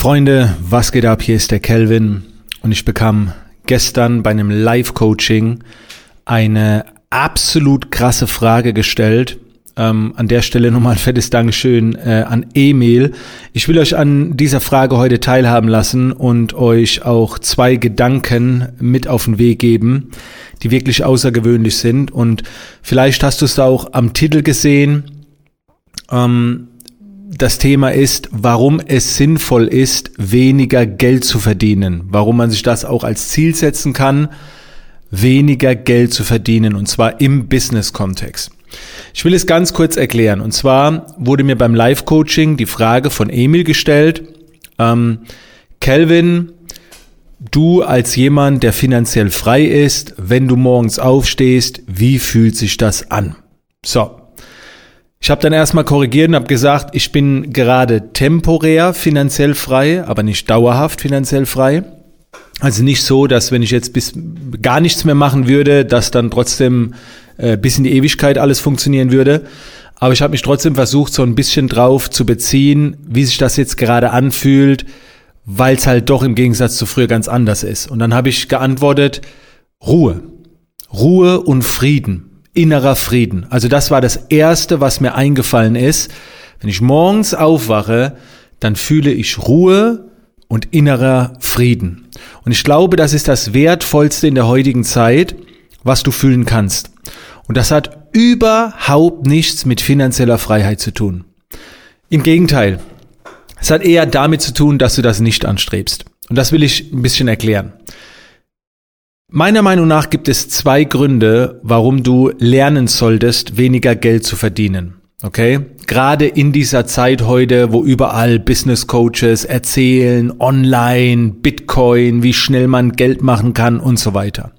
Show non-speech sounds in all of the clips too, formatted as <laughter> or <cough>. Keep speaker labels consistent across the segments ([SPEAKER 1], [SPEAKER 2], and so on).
[SPEAKER 1] Freunde, was geht ab? Hier ist der Kelvin und ich bekam gestern bei einem Live-Coaching eine absolut krasse Frage gestellt. Ähm, an der Stelle <laughs> nochmal ein fettes Dankeschön äh, an Emil. Ich will euch an dieser Frage heute teilhaben lassen und euch auch zwei Gedanken mit auf den Weg geben, die wirklich außergewöhnlich sind. Und vielleicht hast du es auch am Titel gesehen. Ähm, das Thema ist, warum es sinnvoll ist, weniger Geld zu verdienen. Warum man sich das auch als Ziel setzen kann, weniger Geld zu verdienen und zwar im Business-Kontext. Ich will es ganz kurz erklären. Und zwar wurde mir beim Live-Coaching die Frage von Emil gestellt, ähm, Kelvin, du als jemand, der finanziell frei ist, wenn du morgens aufstehst, wie fühlt sich das an? So. Ich habe dann erstmal korrigiert und habe gesagt, ich bin gerade temporär finanziell frei, aber nicht dauerhaft finanziell frei. Also nicht so, dass wenn ich jetzt bis gar nichts mehr machen würde, dass dann trotzdem äh, bis in die Ewigkeit alles funktionieren würde. Aber ich habe mich trotzdem versucht, so ein bisschen drauf zu beziehen, wie sich das jetzt gerade anfühlt, weil es halt doch im Gegensatz zu früher ganz anders ist. Und dann habe ich geantwortet, Ruhe. Ruhe und Frieden. Innerer Frieden. Also das war das Erste, was mir eingefallen ist. Wenn ich morgens aufwache, dann fühle ich Ruhe und innerer Frieden. Und ich glaube, das ist das Wertvollste in der heutigen Zeit, was du fühlen kannst. Und das hat überhaupt nichts mit finanzieller Freiheit zu tun. Im Gegenteil, es hat eher damit zu tun, dass du das nicht anstrebst. Und das will ich ein bisschen erklären. Meiner Meinung nach gibt es zwei Gründe, warum du lernen solltest, weniger Geld zu verdienen. Okay? Gerade in dieser Zeit heute, wo überall Business Coaches erzählen, online, Bitcoin, wie schnell man Geld machen kann und so weiter.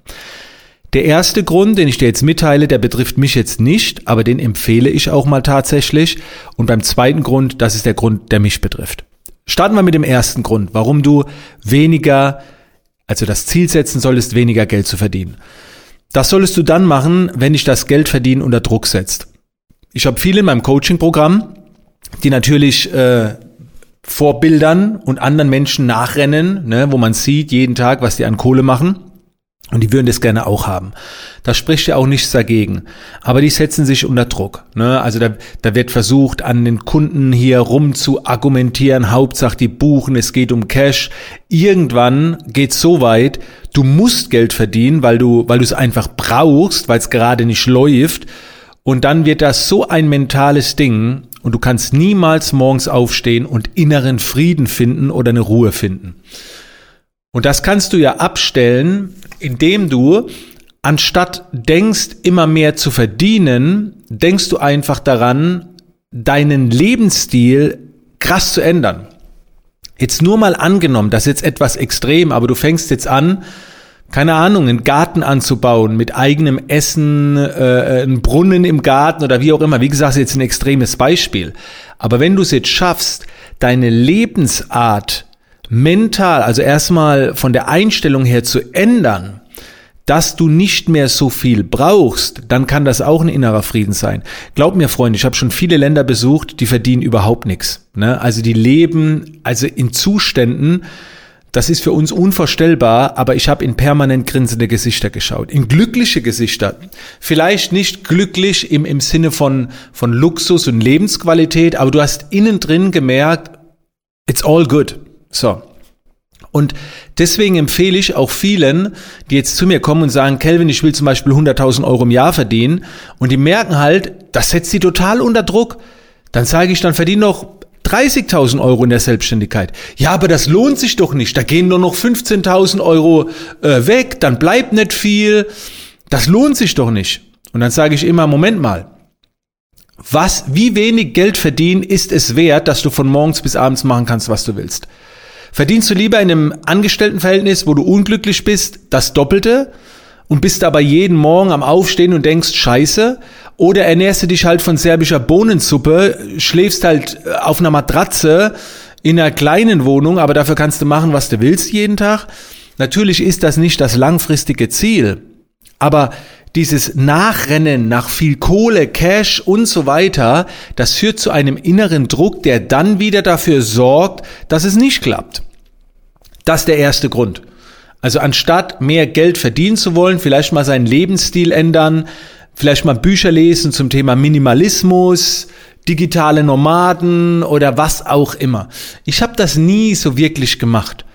[SPEAKER 1] Der erste Grund, den ich dir jetzt mitteile, der betrifft mich jetzt nicht, aber den empfehle ich auch mal tatsächlich. Und beim zweiten Grund, das ist der Grund, der mich betrifft. Starten wir mit dem ersten Grund, warum du weniger, also das Ziel setzen solltest, weniger Geld zu verdienen. Das solltest du dann machen, wenn dich das Geld verdienen unter Druck setzt. Ich habe viele in meinem Coaching-Programm, die natürlich äh, Vorbildern und anderen Menschen nachrennen, ne, wo man sieht jeden Tag, was die an Kohle machen. Und die würden das gerne auch haben. Da spricht ja auch nichts dagegen. Aber die setzen sich unter Druck. Ne? Also da, da wird versucht, an den Kunden hier rum zu argumentieren. Hauptsache, die buchen, es geht um Cash. Irgendwann geht's so weit, du musst Geld verdienen, weil du, weil du es einfach brauchst, weil es gerade nicht läuft. Und dann wird das so ein mentales Ding und du kannst niemals morgens aufstehen und inneren Frieden finden oder eine Ruhe finden. Und das kannst du ja abstellen, indem du anstatt denkst, immer mehr zu verdienen, denkst du einfach daran, deinen Lebensstil krass zu ändern. Jetzt nur mal angenommen, das ist jetzt etwas extrem, aber du fängst jetzt an, keine Ahnung, einen Garten anzubauen mit eigenem Essen, äh, einen Brunnen im Garten oder wie auch immer. Wie gesagt, ist jetzt ein extremes Beispiel. Aber wenn du es jetzt schaffst, deine Lebensart mental, also erstmal von der Einstellung her zu ändern, dass du nicht mehr so viel brauchst, dann kann das auch ein innerer Frieden sein. Glaub mir, Freunde, ich habe schon viele Länder besucht, die verdienen überhaupt nichts. Ne? Also die leben also in Zuständen, das ist für uns unvorstellbar, aber ich habe in permanent grinsende Gesichter geschaut, in glückliche Gesichter. Vielleicht nicht glücklich im, im Sinne von, von Luxus und Lebensqualität, aber du hast innen drin gemerkt, it's all good. So. Und deswegen empfehle ich auch vielen, die jetzt zu mir kommen und sagen, Kelvin, ich will zum Beispiel 100.000 Euro im Jahr verdienen und die merken halt, das setzt sie total unter Druck. Dann sage ich, dann verdien doch 30.000 Euro in der Selbstständigkeit. Ja, aber das lohnt sich doch nicht. Da gehen nur noch 15.000 Euro äh, weg, dann bleibt nicht viel. Das lohnt sich doch nicht. Und dann sage ich immer, Moment mal. Was, wie wenig Geld verdienen ist es wert, dass du von morgens bis abends machen kannst, was du willst? Verdienst du lieber in einem Angestelltenverhältnis, wo du unglücklich bist, das Doppelte und bist aber jeden Morgen am Aufstehen und denkst, scheiße, oder ernährst du dich halt von serbischer Bohnensuppe, schläfst halt äh, auf einer Matratze in einer kleinen Wohnung, aber dafür kannst du machen, was du willst jeden Tag. Natürlich ist das nicht das langfristige Ziel. Aber dieses Nachrennen nach viel Kohle, Cash und so weiter, das führt zu einem inneren Druck, der dann wieder dafür sorgt, dass es nicht klappt. Das ist der erste Grund. Also anstatt mehr Geld verdienen zu wollen, vielleicht mal seinen Lebensstil ändern, vielleicht mal Bücher lesen zum Thema Minimalismus, digitale Nomaden oder was auch immer. Ich habe das nie so wirklich gemacht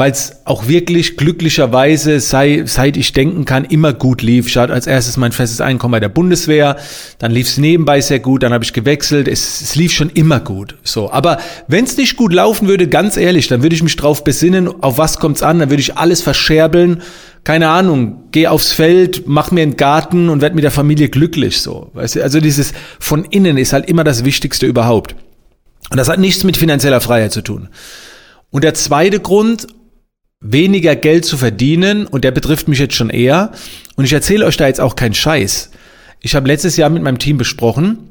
[SPEAKER 1] weil es auch wirklich glücklicherweise, sei, seit ich denken kann, immer gut lief. Ich hatte als erstes mein festes Einkommen bei der Bundeswehr, dann lief es nebenbei sehr gut, dann habe ich gewechselt, es, es lief schon immer gut. So, aber wenn es nicht gut laufen würde, ganz ehrlich, dann würde ich mich drauf besinnen, auf was kommt's an, dann würde ich alles verscherbeln, keine Ahnung, geh aufs Feld, mach mir einen Garten und werd mit der Familie glücklich. So, weißt du? Also dieses von innen ist halt immer das Wichtigste überhaupt. Und das hat nichts mit finanzieller Freiheit zu tun. Und der zweite Grund, weniger Geld zu verdienen und der betrifft mich jetzt schon eher. Und ich erzähle euch da jetzt auch keinen Scheiß. Ich habe letztes Jahr mit meinem Team besprochen,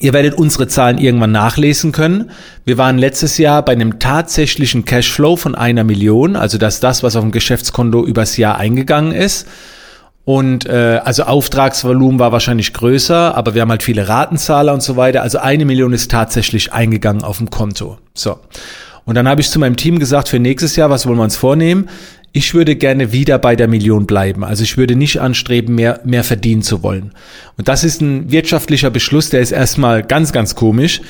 [SPEAKER 1] Ihr werdet unsere Zahlen irgendwann nachlesen können. Wir waren letztes Jahr bei einem tatsächlichen Cashflow von einer Million, also dass das, was auf dem Geschäftskonto übers Jahr eingegangen ist. Und äh, also Auftragsvolumen war wahrscheinlich größer, aber wir haben halt viele Ratenzahler und so weiter. Also eine Million ist tatsächlich eingegangen auf dem Konto. So. Und dann habe ich zu meinem Team gesagt, für nächstes Jahr, was wollen wir uns vornehmen? Ich würde gerne wieder bei der Million bleiben. Also ich würde nicht anstreben, mehr, mehr verdienen zu wollen. Und das ist ein wirtschaftlicher Beschluss, der ist erstmal ganz, ganz komisch.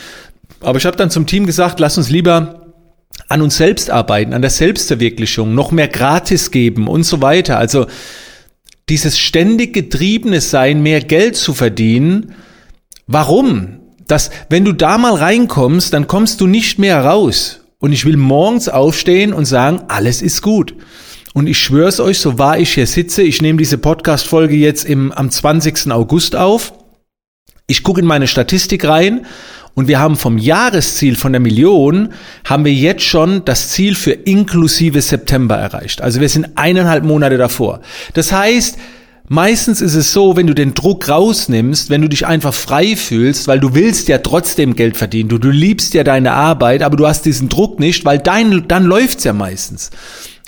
[SPEAKER 1] Aber ich habe dann zum Team gesagt, lass uns lieber an uns selbst arbeiten, an der Selbstverwirklichung, noch mehr gratis geben und so weiter. Also dieses ständig getriebene Sein, mehr Geld zu verdienen. Warum? Das, wenn du da mal reinkommst, dann kommst du nicht mehr raus. Und ich will morgens aufstehen und sagen, alles ist gut. Und ich schwöre euch, so wahr ich hier sitze, ich nehme diese Podcast-Folge jetzt im, am 20. August auf. Ich gucke in meine Statistik rein und wir haben vom Jahresziel von der Million, haben wir jetzt schon das Ziel für inklusive September erreicht. Also wir sind eineinhalb Monate davor. Das heißt, Meistens ist es so, wenn du den Druck rausnimmst, wenn du dich einfach frei fühlst, weil du willst ja trotzdem Geld verdienen, du, du liebst ja deine Arbeit, aber du hast diesen Druck nicht, weil dein, dann läuft's ja meistens.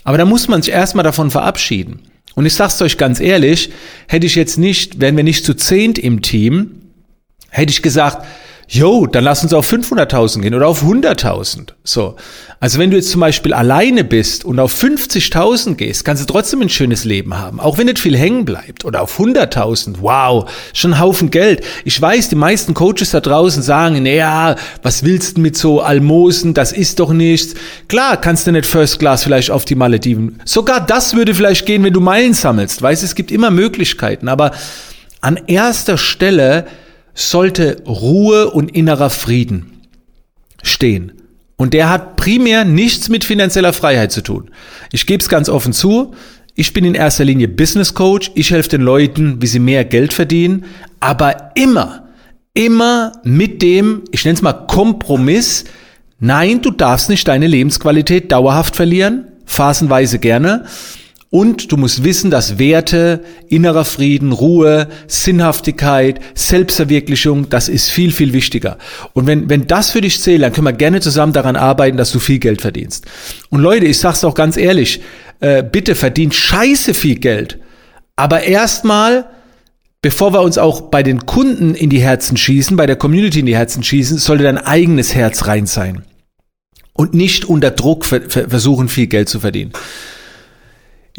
[SPEAKER 1] Aber da muss man sich erstmal davon verabschieden. Und ich sag's euch ganz ehrlich, hätte ich jetzt nicht, wären wir nicht zu zehnt im Team, hätte ich gesagt, jo, dann lass uns auf 500.000 gehen oder auf 100.000. So. Also wenn du jetzt zum Beispiel alleine bist und auf 50.000 gehst, kannst du trotzdem ein schönes Leben haben. Auch wenn nicht viel hängen bleibt. Oder auf 100.000. Wow. Schon ein Haufen Geld. Ich weiß, die meisten Coaches da draußen sagen, naja, was willst du mit so Almosen? Das ist doch nichts. Klar, kannst du nicht First Class vielleicht auf die Malediven. Sogar das würde vielleicht gehen, wenn du Meilen sammelst. Weißt, es gibt immer Möglichkeiten. Aber an erster Stelle sollte Ruhe und innerer Frieden stehen. Und der hat primär nichts mit finanzieller Freiheit zu tun. Ich gebe es ganz offen zu. Ich bin in erster Linie Business Coach. Ich helfe den Leuten, wie sie mehr Geld verdienen. Aber immer, immer mit dem, ich nenne es mal Kompromiss. Nein, du darfst nicht deine Lebensqualität dauerhaft verlieren. Phasenweise gerne. Und du musst wissen, dass Werte, innerer Frieden, Ruhe, Sinnhaftigkeit, Selbstverwirklichung, das ist viel, viel wichtiger. Und wenn, wenn das für dich zählt, dann können wir gerne zusammen daran arbeiten, dass du viel Geld verdienst. Und Leute, ich sag's auch ganz ehrlich, äh, bitte verdient scheiße viel Geld. Aber erstmal, bevor wir uns auch bei den Kunden in die Herzen schießen, bei der Community in die Herzen schießen, sollte dein eigenes Herz rein sein. Und nicht unter Druck versuchen, viel Geld zu verdienen.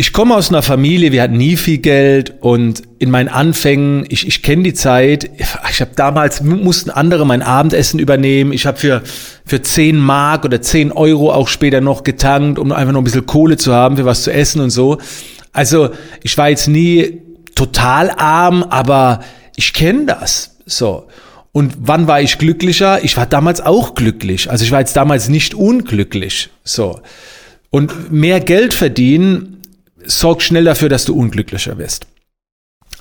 [SPEAKER 1] Ich komme aus einer Familie, wir hatten nie viel Geld und in meinen Anfängen, ich, ich kenne die Zeit, ich habe damals, mussten andere mein Abendessen übernehmen, ich habe für, für 10 Mark oder 10 Euro auch später noch getankt, um einfach noch ein bisschen Kohle zu haben für was zu essen und so. Also ich war jetzt nie total arm, aber ich kenne das. So. Und wann war ich glücklicher? Ich war damals auch glücklich. Also ich war jetzt damals nicht unglücklich. So. Und mehr Geld verdienen sorgt schnell dafür, dass du unglücklicher wirst.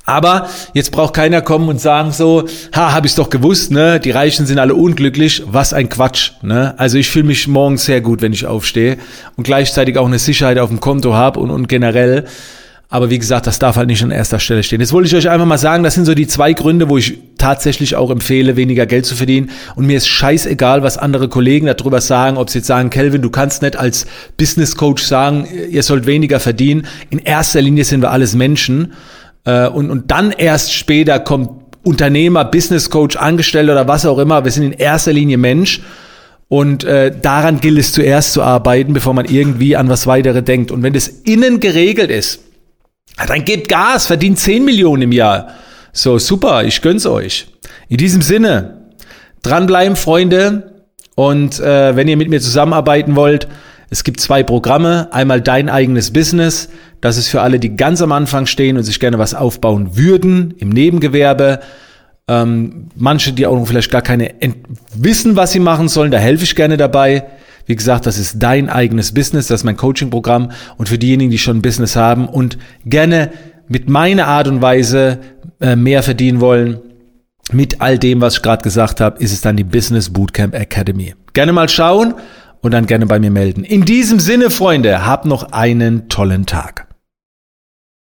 [SPEAKER 1] Aber jetzt braucht keiner kommen und sagen so, ha, hab ich's doch gewusst, ne? Die Reichen sind alle unglücklich. Was ein Quatsch, ne? Also ich fühle mich morgens sehr gut, wenn ich aufstehe und gleichzeitig auch eine Sicherheit auf dem Konto habe und, und generell aber wie gesagt, das darf halt nicht an erster Stelle stehen. Jetzt wollte ich euch einfach mal sagen, das sind so die zwei Gründe, wo ich tatsächlich auch empfehle, weniger Geld zu verdienen. Und mir ist scheißegal, was andere Kollegen darüber sagen, ob sie jetzt sagen, Kelvin, du kannst nicht als Business Coach sagen, ihr sollt weniger verdienen. In erster Linie sind wir alles Menschen. Äh, und, und dann erst später kommt Unternehmer, Business Coach, Angestellter oder was auch immer. Wir sind in erster Linie Mensch. Und äh, daran gilt es zuerst zu arbeiten, bevor man irgendwie an was weitere denkt. Und wenn das innen geregelt ist, dann gebt Gas, verdient 10 Millionen im Jahr. So, super, ich gönn's euch. In diesem Sinne, dranbleiben, Freunde. Und äh, wenn ihr mit mir zusammenarbeiten wollt, es gibt zwei Programme. Einmal dein eigenes Business. Das ist für alle, die ganz am Anfang stehen und sich gerne was aufbauen würden im Nebengewerbe. Ähm, manche, die auch vielleicht gar keine wissen, was sie machen sollen, da helfe ich gerne dabei. Wie gesagt, das ist dein eigenes Business, das ist mein Coaching-Programm. Und für diejenigen, die schon ein Business haben und gerne mit meiner Art und Weise äh, mehr verdienen wollen, mit all dem, was ich gerade gesagt habe, ist es dann die Business Bootcamp Academy. Gerne mal schauen und dann gerne bei mir melden. In diesem Sinne, Freunde, habt noch einen tollen Tag.